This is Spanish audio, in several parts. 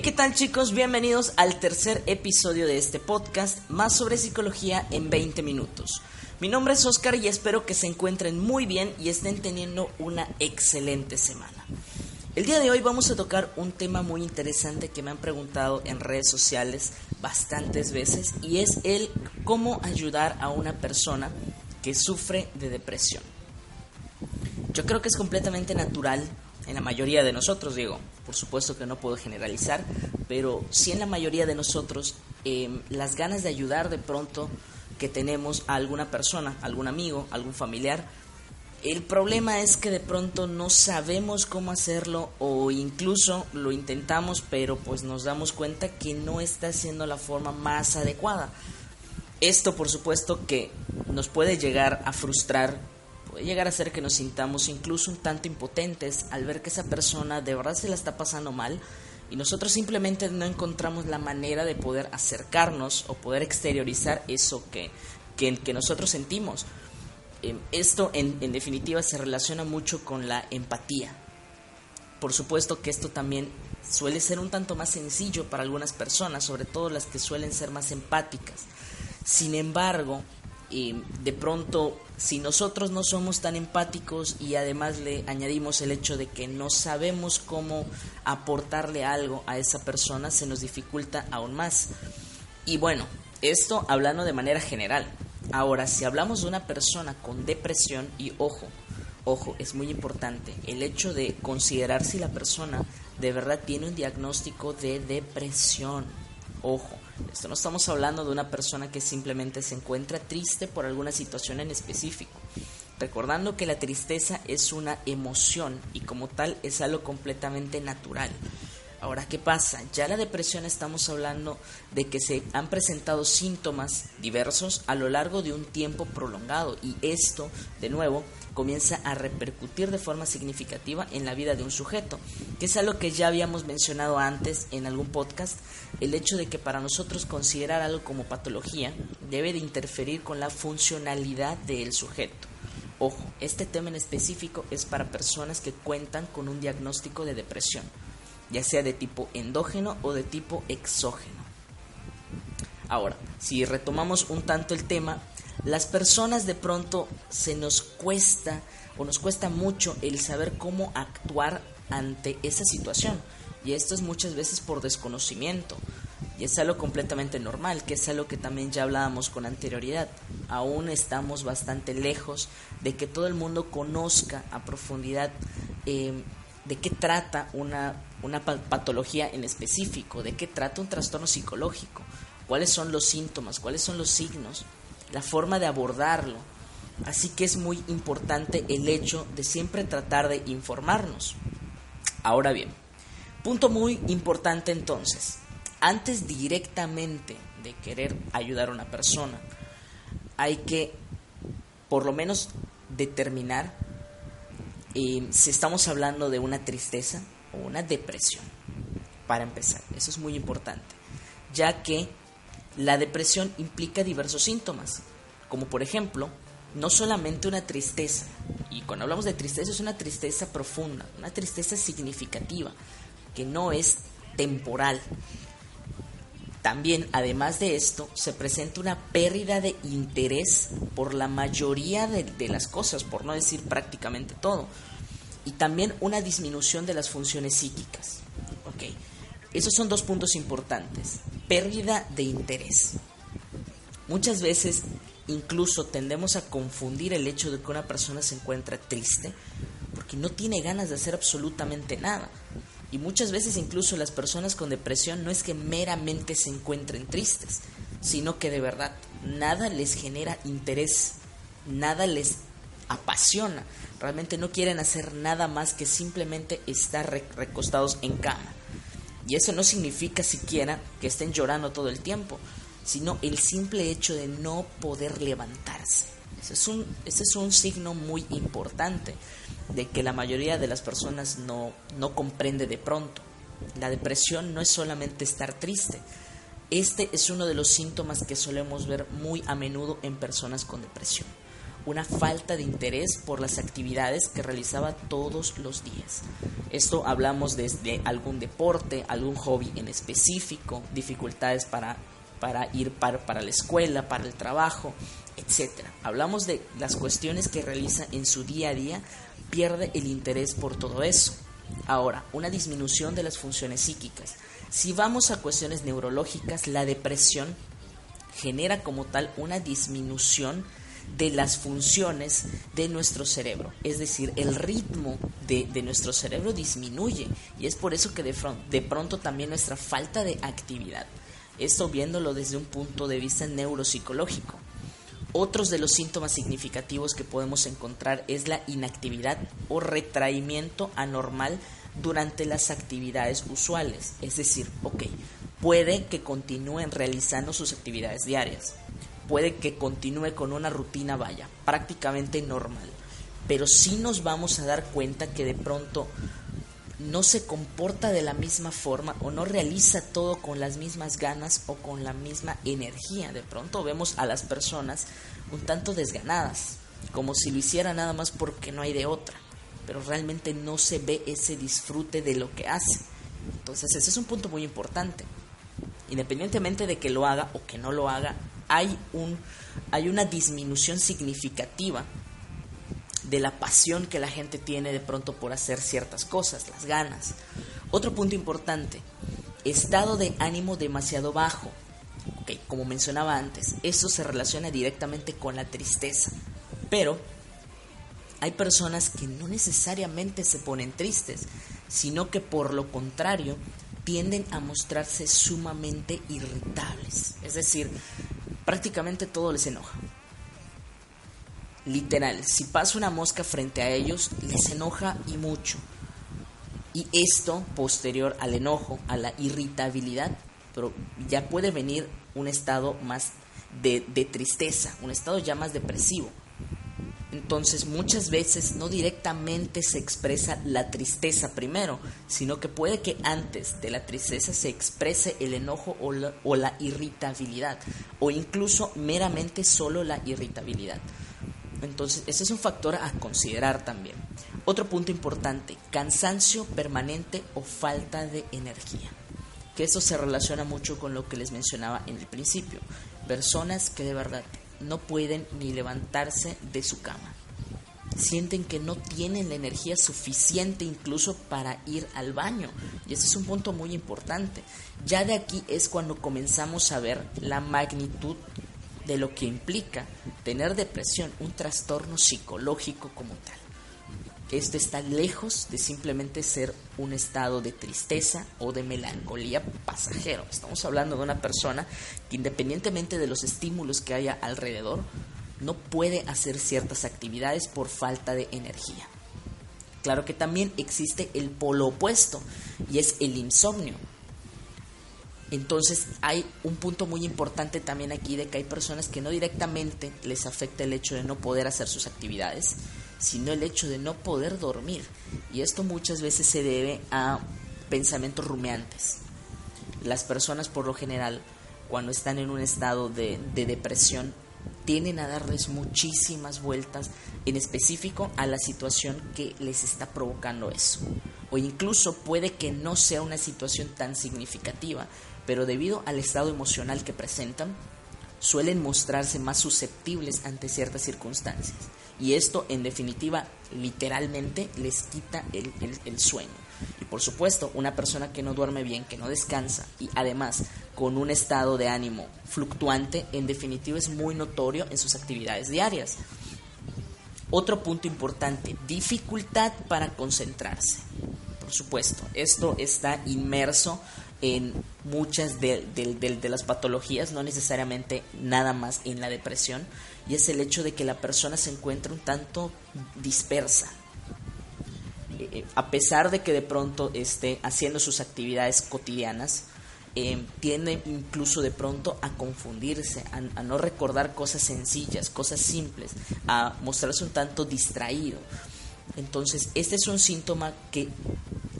Hey, ¿qué tal chicos? Bienvenidos al tercer episodio de este podcast, más sobre psicología en 20 minutos. Mi nombre es Oscar y espero que se encuentren muy bien y estén teniendo una excelente semana. El día de hoy vamos a tocar un tema muy interesante que me han preguntado en redes sociales bastantes veces y es el cómo ayudar a una persona que sufre de depresión. Yo creo que es completamente natural en la mayoría de nosotros, digo, por supuesto que no puedo generalizar, pero sí en la mayoría de nosotros em, las ganas de ayudar de pronto que tenemos a alguna persona, algún amigo, algún familiar, el problema es que de pronto no sabemos cómo hacerlo o incluso lo intentamos, pero pues nos damos cuenta que no está siendo la forma más adecuada. Esto por supuesto que nos puede llegar a frustrar puede llegar a ser que nos sintamos incluso un tanto impotentes al ver que esa persona de verdad se la está pasando mal y nosotros simplemente no encontramos la manera de poder acercarnos o poder exteriorizar eso que, que, nosotros sentimos. Em, esto en, en definitiva se relaciona mucho con la empatía. Por supuesto que esto también suele ser un tanto más sencillo para algunas personas, sobre todo las que suelen ser más empáticas. Sin embargo, de pronto si nosotros no somos tan empáticos y además le añadimos el hecho de que no sabemos cómo aportarle algo a esa persona, se nos dificulta aún más. Y bueno, esto hablando de manera general. Ahora, si hablamos de una persona con depresión, y ojo, ojo, es muy importante, el hecho de considerar si la persona de verdad tiene un diagnóstico de depresión. Ojo, esto no estamos hablando de una persona que simplemente se encuentra triste por alguna situación en específico. Recordando que la tristeza es una emoción y como tal es algo completamente natural. Ahora, ¿qué pasa? Ya la depresión estamos hablando de que se han presentado síntomas diversos a lo largo de un tiempo prolongado y esto, de nuevo, comienza a repercutir de forma significativa en la vida de un sujeto, que es algo que ya habíamos mencionado antes en algún podcast, el hecho de que para nosotros considerar algo como patología debe de interferir con la funcionalidad del sujeto. Ojo, este tema en específico es para personas que cuentan con un diagnóstico de depresión ya sea de tipo endógeno o de tipo exógeno. Ahora, si retomamos un tanto el tema, las personas de pronto se nos cuesta o nos cuesta mucho el saber cómo actuar ante esa situación. Y esto es muchas veces por desconocimiento. Y es algo completamente normal, que es algo que también ya hablábamos con anterioridad. Aún estamos bastante lejos de que todo el mundo conozca a profundidad eh, de qué trata una, una patología en específico, de qué trata un trastorno psicológico, cuáles son los síntomas, cuáles son los signos, la forma de abordarlo. Así que es muy importante el hecho de siempre tratar de informarnos. Ahora bien, punto muy importante entonces, antes directamente de querer ayudar a una persona, hay que por lo menos determinar si estamos hablando de una tristeza o una depresión, para empezar, eso es muy importante, ya que la depresión implica diversos síntomas, como por ejemplo, no solamente una tristeza, y cuando hablamos de tristeza es una tristeza profunda, una tristeza significativa, que no es temporal. También, además de esto, se presenta una pérdida de interés por la mayoría de, las cosas, por no decir prácticamente todo. Y también una disminución de las funciones psíquicas. Ok, esos son dos puntos importantes. Pérdida de interés. Muchas veces incluso tendemos a confundir el hecho de que una persona se encuentra triste porque no tiene ganas de hacer absolutamente nada. Y muchas veces incluso las personas con depresión no es que meramente se encuentren tristes, sino que de verdad nada les genera interés, nada les apasiona. Realmente no quieren hacer nada más que simplemente estar recostados en cama. Y eso no significa siquiera que estén llorando todo el tiempo, sino el simple hecho de no poder levantarse. Ese es un, ese es un signo muy importante de que la mayoría de las personas no, no comprende de pronto. La depresión no es solamente estar triste. Este es uno de los síntomas que solemos ver muy a menudo en personas con depresión. Una falta de interés por las actividades que realizaba todos los días. Esto hablamos desde algún deporte, algún hobby en específico, dificultades para, para ir para, para la escuela, para el trabajo, etc. Hablamos de las cuestiones que realiza en su día a día, pierde el interés por todo eso. Ahora, una disminución de las funciones psíquicas. Si vamos a cuestiones neurológicas, la depresión genera como tal una disminución de las funciones de nuestro cerebro. Es decir, el ritmo de, nuestro cerebro disminuye y es por eso que de, de pronto también nuestra falta de actividad. Esto viéndolo desde un punto de vista neuropsicológico. Otros de los síntomas significativos que podemos encontrar es la inactividad o retraimiento anormal durante las actividades usuales. Es decir, ok, puede que continúen realizando sus actividades diarias, puede que continúe con una rutina, vaya, prácticamente normal, pero sí nos vamos a dar cuenta que de pronto no se comporta de la misma forma o no realiza todo con las mismas ganas o con la misma energía. De pronto vemos a las personas un tanto desganadas, como si lo hiciera nada más porque no hay de otra, pero realmente no se ve ese disfrute de lo que hace. Entonces ese es un punto muy importante. Independientemente de que lo haga o que no lo haga, hay, un, hay una disminución significativa de la pasión que la gente tiene de pronto por hacer ciertas cosas, las ganas. Otro punto importante, estado de ánimo demasiado bajo. como mencionaba antes, esto se relaciona directamente con la tristeza, pero hay personas que no necesariamente se ponen tristes, sino que por lo contrario tienden a mostrarse sumamente irritables. Es decir, prácticamente todo les enoja. Literal, si pasa una mosca frente a ellos, les enoja y mucho. Y esto, posterior al enojo, a la irritabilidad, pero ya puede venir un estado más de, de tristeza, un estado ya más depresivo. Entonces muchas veces no directamente se expresa la tristeza primero, sino que puede que antes de la tristeza se exprese el enojo o la, o la irritabilidad, o incluso meramente solo la irritabilidad. Entonces, ese es un factor a considerar también. Otro punto importante, cansancio permanente o falta de energía. Que esto se relaciona mucho con lo que les mencionaba en el principio. Personas que de verdad no pueden ni levantarse de su cama. Sienten que no tienen la energía suficiente incluso para ir al baño. Y ese es un punto muy importante. Ya de aquí es cuando comenzamos a ver la magnitud de lo que implica tener depresión, un trastorno psicológico como tal. Esto está lejos de simplemente ser un estado de tristeza o de melancolía pasajero. Estamos hablando de una persona que independientemente de los estímulos que haya alrededor, no puede hacer ciertas actividades por falta de energía. Claro que también existe el polo opuesto y es el insomnio. Entonces hay un punto muy importante también aquí de que hay personas que no directamente les afecta el hecho de no poder hacer sus actividades, sino el hecho de no poder dormir. Y esto muchas veces se debe a pensamientos rumeantes. Las personas por lo general, cuando están en un estado de, de depresión, tienden a darles muchísimas vueltas, en específico a la situación que les está provocando eso. O incluso puede que no sea una situación tan significativa, pero debido al estado emocional que presentan, suelen mostrarse más susceptibles ante ciertas circunstancias. Y esto, en definitiva, literalmente les quita el, sueño. Y por supuesto, una persona que no duerme bien, que no descansa y además con un estado de ánimo fluctuante, en definitiva es muy notorio en sus actividades diarias. Otro punto importante, dificultad para concentrarse. Por supuesto, esto está inmerso en muchas de, las patologías, no necesariamente nada más en la depresión, y es el hecho de que la persona se encuentra un tanto dispersa. Eh, eh, a pesar de que de pronto esté haciendo sus actividades cotidianas, eh, tiende incluso de pronto a confundirse, a, no recordar cosas sencillas, cosas simples, a mostrarse un tanto distraído. Entonces, este es un síntoma que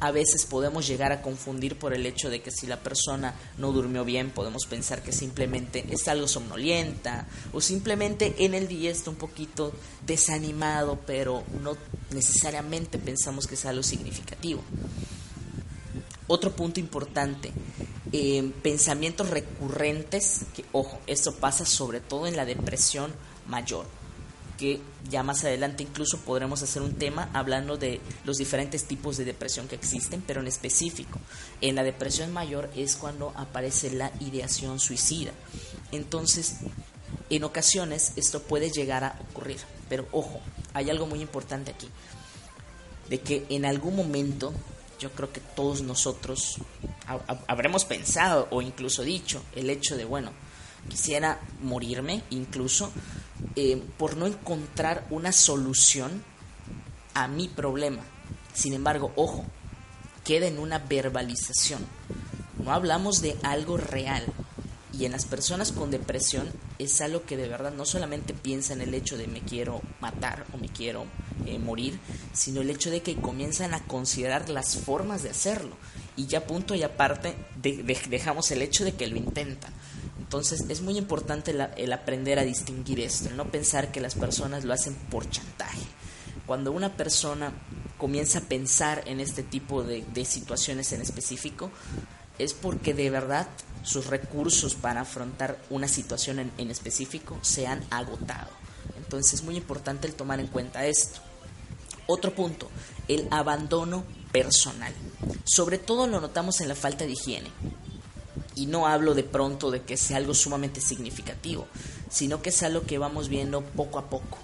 a veces podemos llegar a confundir por el hecho de que si la persona no durmió bien, podemos pensar que simplemente es algo somnolienta o simplemente en el día está un poquito desanimado, pero no necesariamente pensamos que es algo significativo. Otro punto importante, eh, pensamientos recurrentes, que ojo, esto pasa sobre todo en la depresión mayor que ya más adelante incluso podremos hacer un tema hablando de los diferentes tipos de depresión que existen, pero en específico. En la depresión mayor es cuando aparece la ideación suicida. Entonces, en ocasiones esto puede llegar a ocurrir, pero ojo, hay algo muy importante aquí, de que en algún momento yo creo que todos nosotros habremos pensado o incluso dicho el hecho de, bueno, quisiera morirme incluso eh, por no encontrar una solución a mi problema. Sin embargo, ojo, queda en una verbalización. No hablamos de algo real. Y en las personas con depresión es algo que de verdad no solamente piensa en el hecho de me quiero matar o me quiero eh, morir, sino el hecho de que comienzan a considerar las formas de hacerlo. Y ya punto y aparte dejamos el hecho de que lo intentan. Entonces es muy importante el aprender a distinguir esto, el no pensar que las personas lo hacen por chantaje. Cuando una persona comienza a pensar en este tipo de, situaciones en específico, es porque de verdad sus recursos para afrontar una situación en, específico se han agotado. Entonces es muy importante el tomar en cuenta esto. Otro punto, el abandono personal. Sobre todo lo notamos en la falta de higiene. Y no hablo de pronto de que sea algo sumamente significativo, sino que es algo que vamos viendo poco a poco.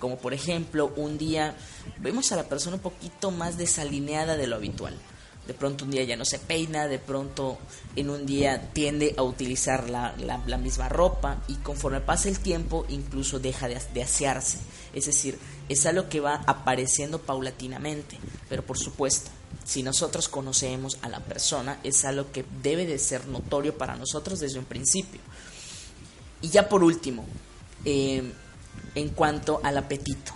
Como por ejemplo, un día vemos a la persona un poquito más desalineada de lo habitual. De pronto un día ya no se peina, de pronto en un día tiende a utilizar la, misma ropa y conforme pasa el tiempo incluso deja de, de asearse. Es decir, es algo que va apareciendo paulatinamente, pero por supuesto, si nosotros conocemos a la persona, es algo que debe de ser notorio para nosotros desde un principio. Y ya por último, eh, en cuanto al apetito.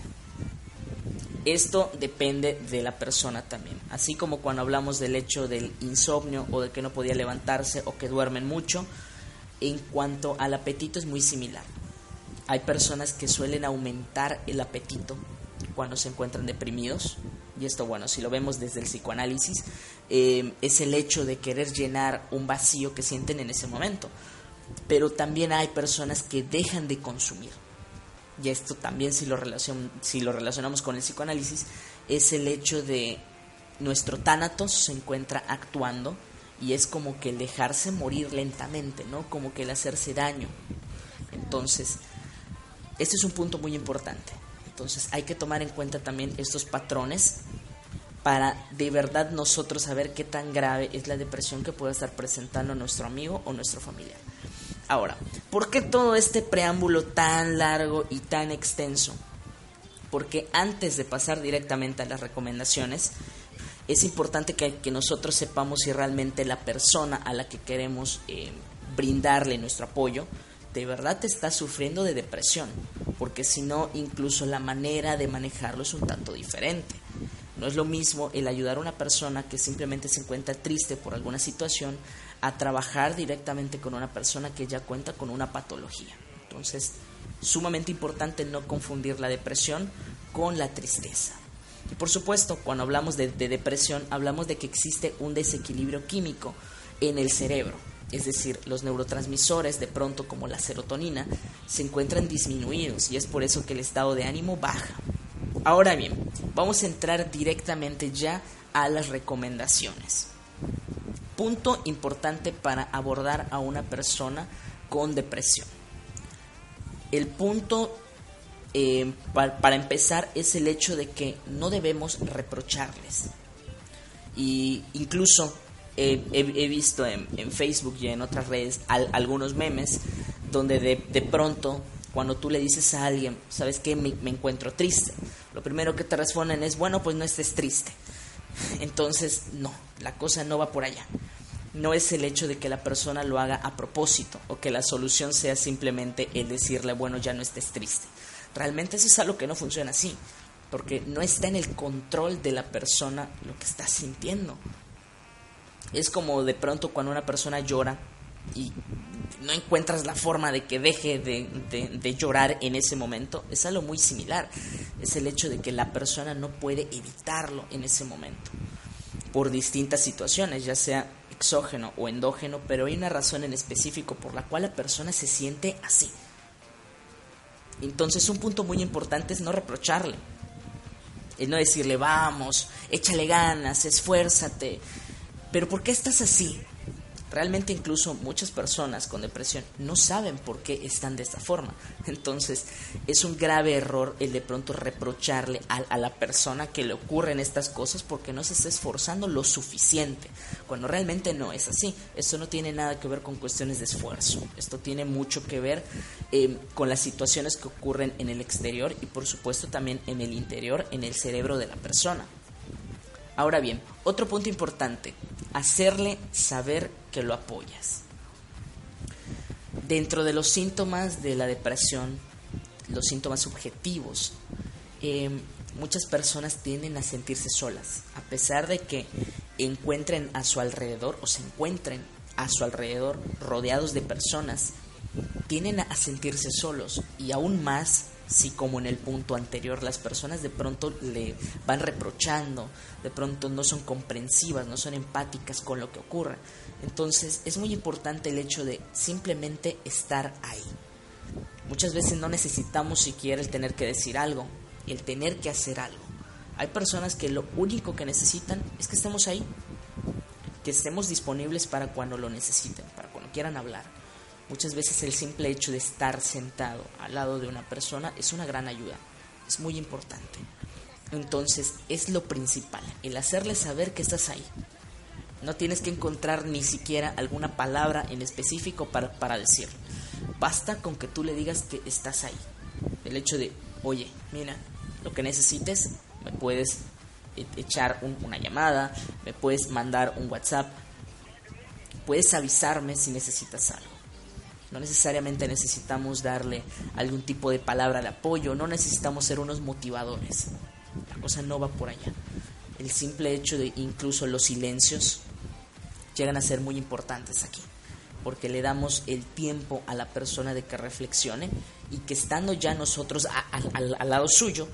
Esto depende de la persona también. Así como cuando hablamos del hecho del insomnio o de que no podía levantarse o que duermen mucho, en cuanto al apetito es muy similar. Hay personas que suelen aumentar el apetito cuando se encuentran deprimidos, y esto bueno, si lo vemos desde el psicoanálisis, eh, es el hecho de querer llenar un vacío que sienten en ese momento. Pero también hay personas que dejan de consumir. Y esto también si lo, si lo relacionamos con el psicoanálisis, es el hecho de nuestro tánatos se encuentra actuando y es como que el dejarse morir lentamente, ¿no? Como que el hacerse daño. Entonces, este es un punto muy importante. Entonces hay que tomar en cuenta también estos patrones para de verdad nosotros saber qué tan grave es la depresión que puede estar presentando nuestro amigo o nuestro familiar. Ahora, ¿por qué todo este preámbulo tan largo y tan extenso? Porque antes de pasar directamente a las recomendaciones, es importante que, nosotros sepamos si realmente la persona a la que queremos eh, brindarle nuestro apoyo de verdad está sufriendo de depresión, porque si no, incluso la manera de manejarlo es un tanto diferente. No es lo mismo el ayudar a una persona que simplemente se encuentra triste por alguna situación a trabajar directamente con una persona que ya cuenta con una patología. Entonces, sumamente importante no confundir la depresión con la tristeza. Y por supuesto, cuando hablamos de, de depresión, hablamos de que existe un desequilibrio químico en el cerebro es decir, los neurotransmisores de pronto como la serotonina se encuentran disminuidos y es por eso que el estado de ánimo baja. Ahora bien, vamos a entrar directamente ya a las recomendaciones. Punto importante para abordar a una persona con depresión. El punto eh, para empezar es el hecho de que no debemos reprocharles. Y incluso he, visto en, Facebook y en otras redes algunos memes donde de, de, pronto cuando tú le dices a alguien, ¿sabes qué? Me, encuentro triste. Lo primero que te responden es, bueno, pues no estés triste. Entonces, no, la cosa no va por allá. No es el hecho de que la persona lo haga a propósito o que la solución sea simplemente el decirle, bueno, ya no estés triste. Realmente eso es algo que no funciona así. porque no está en el control de la persona lo que está sintiendo. Es como de pronto cuando una persona llora y no encuentras la forma de que deje de, llorar en ese momento, es algo muy similar. Es el hecho de que la persona no puede evitarlo en ese momento, por distintas situaciones, ya sea exógeno o endógeno, pero hay una razón en específico por la cual la persona se siente así. Entonces un punto muy importante es no reprocharle, es no decirle vamos, échale ganas, esfuérzate, pero ¿por qué estás así? Realmente incluso muchas personas con depresión no saben por qué están de esta forma. Entonces es un grave error el de pronto reprocharle a, la persona que le ocurren estas cosas porque no se está esforzando lo suficiente, cuando realmente no es así. Esto no tiene nada que ver con cuestiones de esfuerzo, esto tiene mucho que ver eh, con las situaciones que ocurren en el exterior y por supuesto también en el interior, en el cerebro de la persona. Ahora bien, otro punto importante, hacerle saber que lo apoyas. Dentro de los síntomas de la depresión, los síntomas subjetivos, em, muchas personas tienden a sentirse solas, a pesar de que encuentren a su alrededor o se encuentren a su alrededor rodeados de personas, tienden a sentirse solos y aún más si como en el punto anterior las personas de pronto le van reprochando, de pronto no son comprensivas, no son empáticas con lo que ocurre. Entonces es muy importante el hecho de simplemente estar ahí. Muchas veces no necesitamos siquiera el tener que decir algo, el tener que hacer algo. Hay personas que lo único que necesitan es que estemos ahí, que estemos disponibles para cuando lo necesiten, para cuando quieran hablar. Muchas veces el simple hecho de estar sentado al lado de una persona es una gran ayuda, es muy importante. Entonces es lo principal, el hacerle saber que estás ahí. No tienes que encontrar ni siquiera alguna palabra en específico para, para decirlo. Basta con que tú le digas que estás ahí. El hecho de, oye, mira, lo que necesites, me puedes e-, echar una llamada, me puedes mandar un WhatsApp, puedes avisarme si necesitas algo. No necesariamente necesitamos darle algún tipo de palabra de apoyo, no necesitamos ser unos motivadores. La cosa no va por allá. El simple hecho de incluso los silencios llegan a ser muy importantes aquí, porque le damos el tiempo a la persona de que reflexione y que estando ya nosotros al lado suyo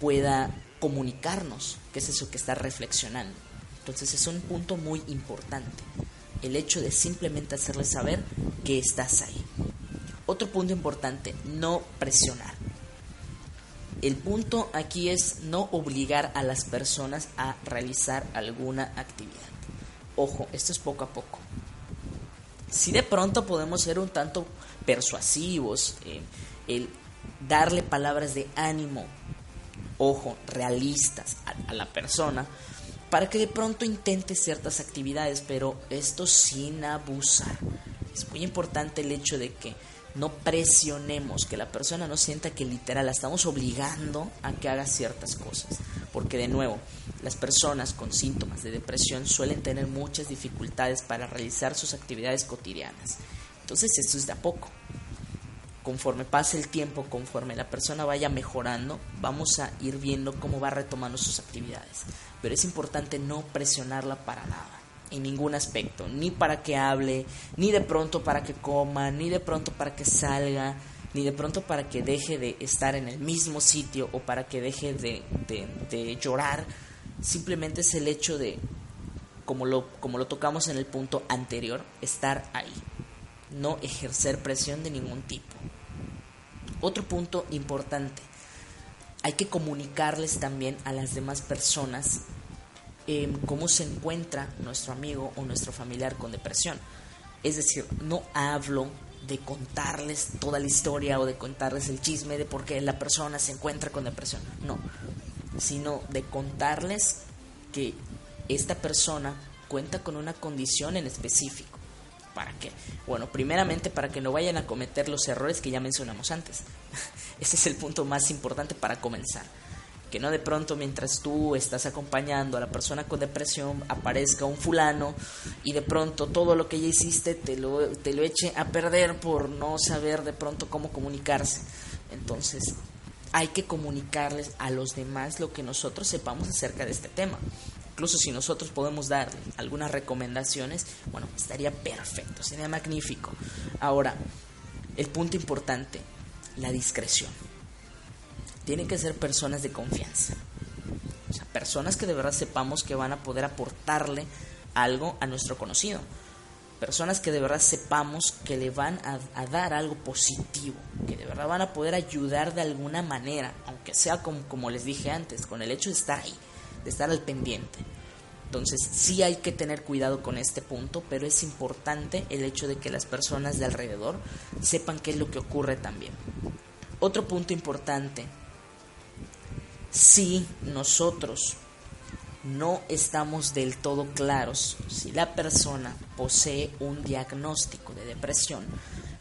pueda comunicarnos qué es eso que está reflexionando. Entonces es un punto muy importante el hecho de simplemente hacerle saber que estás ahí. Otro punto importante, no presionar. El punto aquí es no obligar a las personas a realizar alguna actividad. Ojo, esto es poco a poco. Si de pronto podemos ser un tanto persuasivos, eh, el darle palabras de ánimo, ojo, realistas a la persona, para que de pronto intente ciertas actividades, pero esto sin abusar. Es muy importante el hecho de que no presionemos, que la persona no sienta que literal la estamos obligando a que haga ciertas cosas. Porque de nuevo, las personas con síntomas de depresión suelen tener muchas dificultades para realizar sus actividades cotidianas. Entonces esto es de a poco conforme pase el tiempo, conforme la persona vaya mejorando, vamos a ir viendo cómo va retomando sus actividades. Pero es importante no presionarla para nada, en ningún aspecto, ni para que hable, ni de pronto para que coma, ni de pronto para que salga, ni de pronto para que deje de estar en el mismo sitio o para que deje de, de, llorar. Simplemente es el hecho de, como lo, como lo tocamos en el punto anterior, estar ahí no ejercer presión de ningún tipo. Otro punto importante, hay que comunicarles también a las demás personas em, cómo se encuentra nuestro amigo o nuestro familiar con depresión. Es decir, no hablo de contarles toda la historia o de contarles el chisme de por qué la persona se encuentra con depresión, no, sino de contarles que esta persona cuenta con una condición en específico ¿Para qué? Bueno, primeramente para que no vayan a cometer los errores que ya mencionamos antes. Ese es el punto más importante para comenzar. Que no de pronto mientras tú estás acompañando a la persona con depresión aparezca un fulano y de pronto todo lo que ya hiciste te lo, te lo eche a perder por no saber de pronto cómo comunicarse. Entonces, hay que comunicarles a los demás lo que nosotros sepamos acerca de este tema. Incluso si nosotros podemos darle algunas recomendaciones, bueno, estaría perfecto, sería magnífico. Ahora, el punto importante, la discreción. Tienen que ser personas de confianza. O sea, personas que de verdad sepamos que van a poder aportarle algo a nuestro conocido. Personas que de verdad sepamos que le van a, dar algo positivo, que de verdad van a poder ayudar de alguna manera, aunque sea como, como les dije antes, con el hecho de estar ahí, de estar al pendiente. Entonces sí hay que tener cuidado con este punto, pero es importante el hecho de que las personas de alrededor sepan qué es lo que ocurre también. Otro punto importante, si nosotros no estamos del todo claros si la persona posee un diagnóstico de depresión,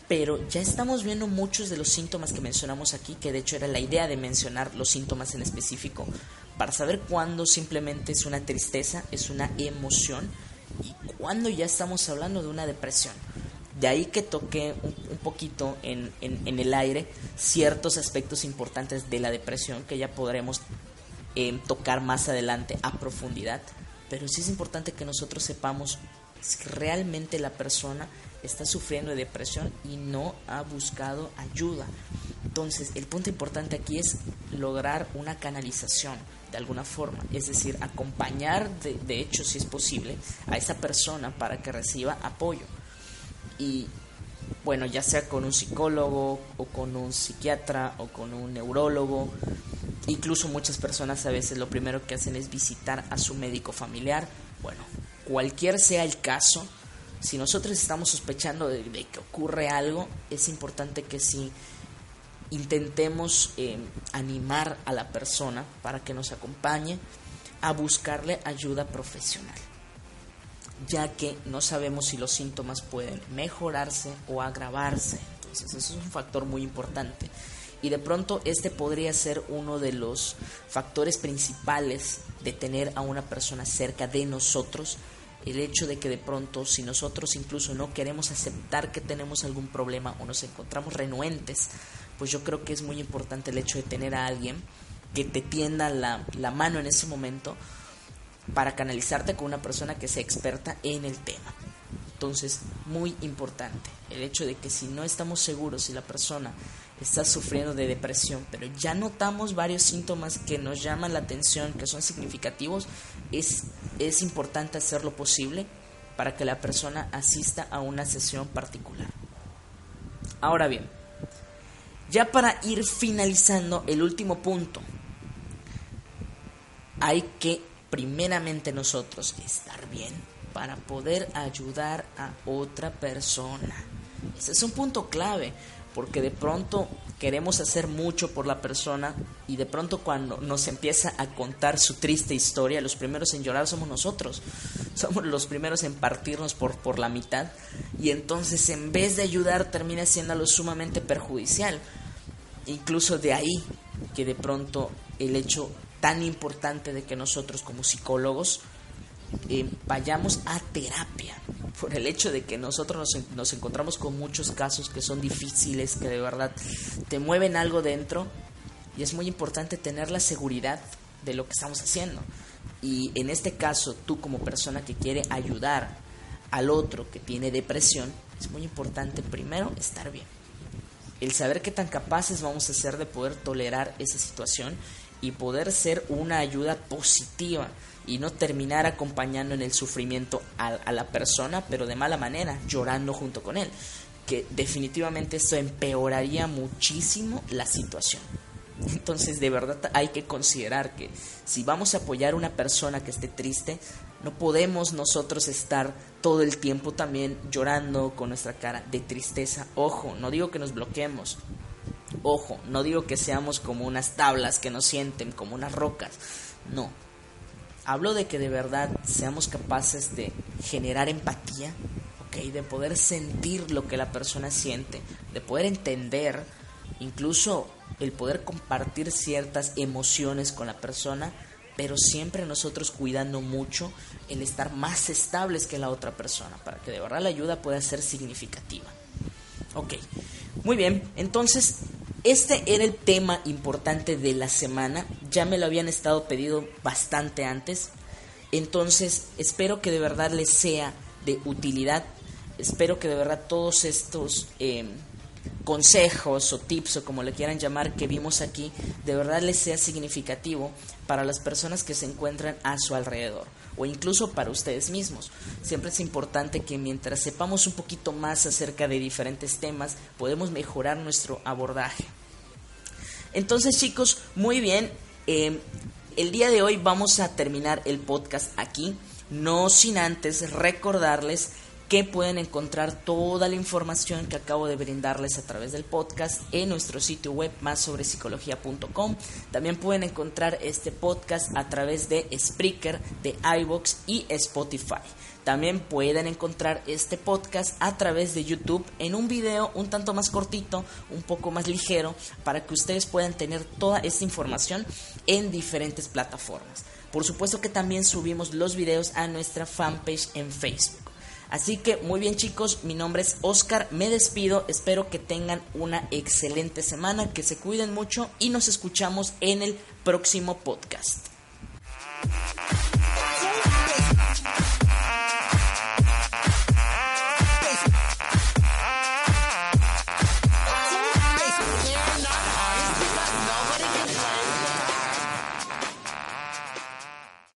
pero ya estamos viendo muchos de los síntomas que mencionamos aquí, que de hecho era la idea de mencionar los síntomas en específico, para saber cuándo simplemente es una tristeza, es una emoción y cuándo ya estamos hablando de una depresión. De ahí que toqué un, poquito en, en, el aire ciertos aspectos importantes de la depresión que ya podremos eh, tocar más adelante a profundidad. Pero sí es importante que nosotros sepamos si realmente la persona está sufriendo de depresión y no ha buscado ayuda. Entonces, el punto importante aquí es lograr una canalización de alguna forma, es decir, acompañar de, de hecho, si es posible, a esa persona para que reciba apoyo. Y bueno, ya sea con un psicólogo o con un psiquiatra o con un neurólogo, incluso muchas personas a veces lo primero que hacen es visitar a su médico familiar. Bueno, cualquier sea el caso, si nosotros estamos sospechando de, que ocurre algo, es importante que si intentemos eh, animar a la persona para que nos acompañe a buscarle ayuda profesional, ya que no sabemos si los síntomas pueden mejorarse o agravarse. Entonces, eso es un factor muy importante. Y de pronto este podría ser uno de los factores principales de tener a una persona cerca de nosotros el hecho de que de pronto si nosotros incluso no queremos aceptar que tenemos algún problema o nos encontramos renuentes, pues yo creo que es muy importante el hecho de tener a alguien que te tienda la, mano en ese momento para canalizarte con una persona que sea experta en el tema. Entonces, muy importante el hecho de que si no estamos seguros si la persona está sufriendo de depresión, pero ya notamos varios síntomas que nos llaman la atención, que son significativos, es, es importante hacer lo posible para que la persona asista a una sesión particular. Ahora bien, ya para ir finalizando el último punto, hay que primeramente nosotros estar bien para poder ayudar a otra persona. Ese es un punto clave, porque de pronto queremos hacer mucho por la persona y de pronto cuando nos empieza a contar su triste historia, los primeros en llorar somos nosotros, somos los primeros en partirnos por, por la mitad y entonces en vez de ayudar termina siendo sumamente perjudicial. Incluso de ahí que de pronto el hecho tan importante de que nosotros como psicólogos eh, vayamos a terapia por el hecho de que nosotros nos, encontramos con muchos casos que son difíciles, que de verdad te mueven algo dentro y es muy importante tener la seguridad de lo que estamos haciendo. Y en este caso, tú como persona que quiere ayudar al otro que tiene depresión, es muy importante primero estar bien. El saber qué tan capaces vamos a ser de poder tolerar esa situación y poder ser una ayuda positiva y no terminar acompañando en el sufrimiento a, la persona, pero de mala manera, llorando junto con él. Que definitivamente esto empeoraría muchísimo la situación. Entonces de verdad hay que considerar que si vamos a apoyar a una persona que esté triste, no podemos nosotros estar todo el tiempo también llorando con nuestra cara de tristeza. Ojo, no digo que nos bloqueemos. Ojo, no digo que seamos como unas tablas que nos sienten, como unas rocas. No, Hablo de que de verdad seamos capaces de generar empatía, ¿ok? De poder sentir lo que la persona siente, de poder entender, incluso el poder compartir ciertas emociones con la persona, pero siempre nosotros cuidando mucho el estar más estables que la otra persona, para que de verdad la ayuda pueda ser significativa. Ok, muy bien, entonces Este era el tema importante de la semana, ya me lo habían estado pedido bastante antes, entonces espero que de verdad les sea de utilidad, espero que de verdad todos estos em, consejos o tips o como le quieran llamar que vimos aquí, de verdad les sea significativo para las personas que se encuentran a su alrededor o incluso para ustedes mismos. Siempre es importante que mientras sepamos un poquito más acerca de diferentes temas, podemos mejorar nuestro abordaje. Entonces chicos, muy bien, em, el día de hoy vamos a terminar el podcast aquí, no sin antes recordarles que pueden encontrar toda la información que acabo de brindarles a través del podcast en nuestro sitio web más sobre psicología.com. También pueden encontrar este podcast a través de Spreaker, de iBox y Spotify. También pueden encontrar este podcast a través de YouTube en un video un tanto más cortito, un poco más ligero, para que ustedes puedan tener toda esta información en diferentes plataformas. Por supuesto que también subimos los videos a nuestra fanpage en Facebook. Así que muy bien chicos, mi nombre es Oscar, me despido, espero que tengan una excelente semana, que se cuiden mucho y nos escuchamos en el próximo podcast.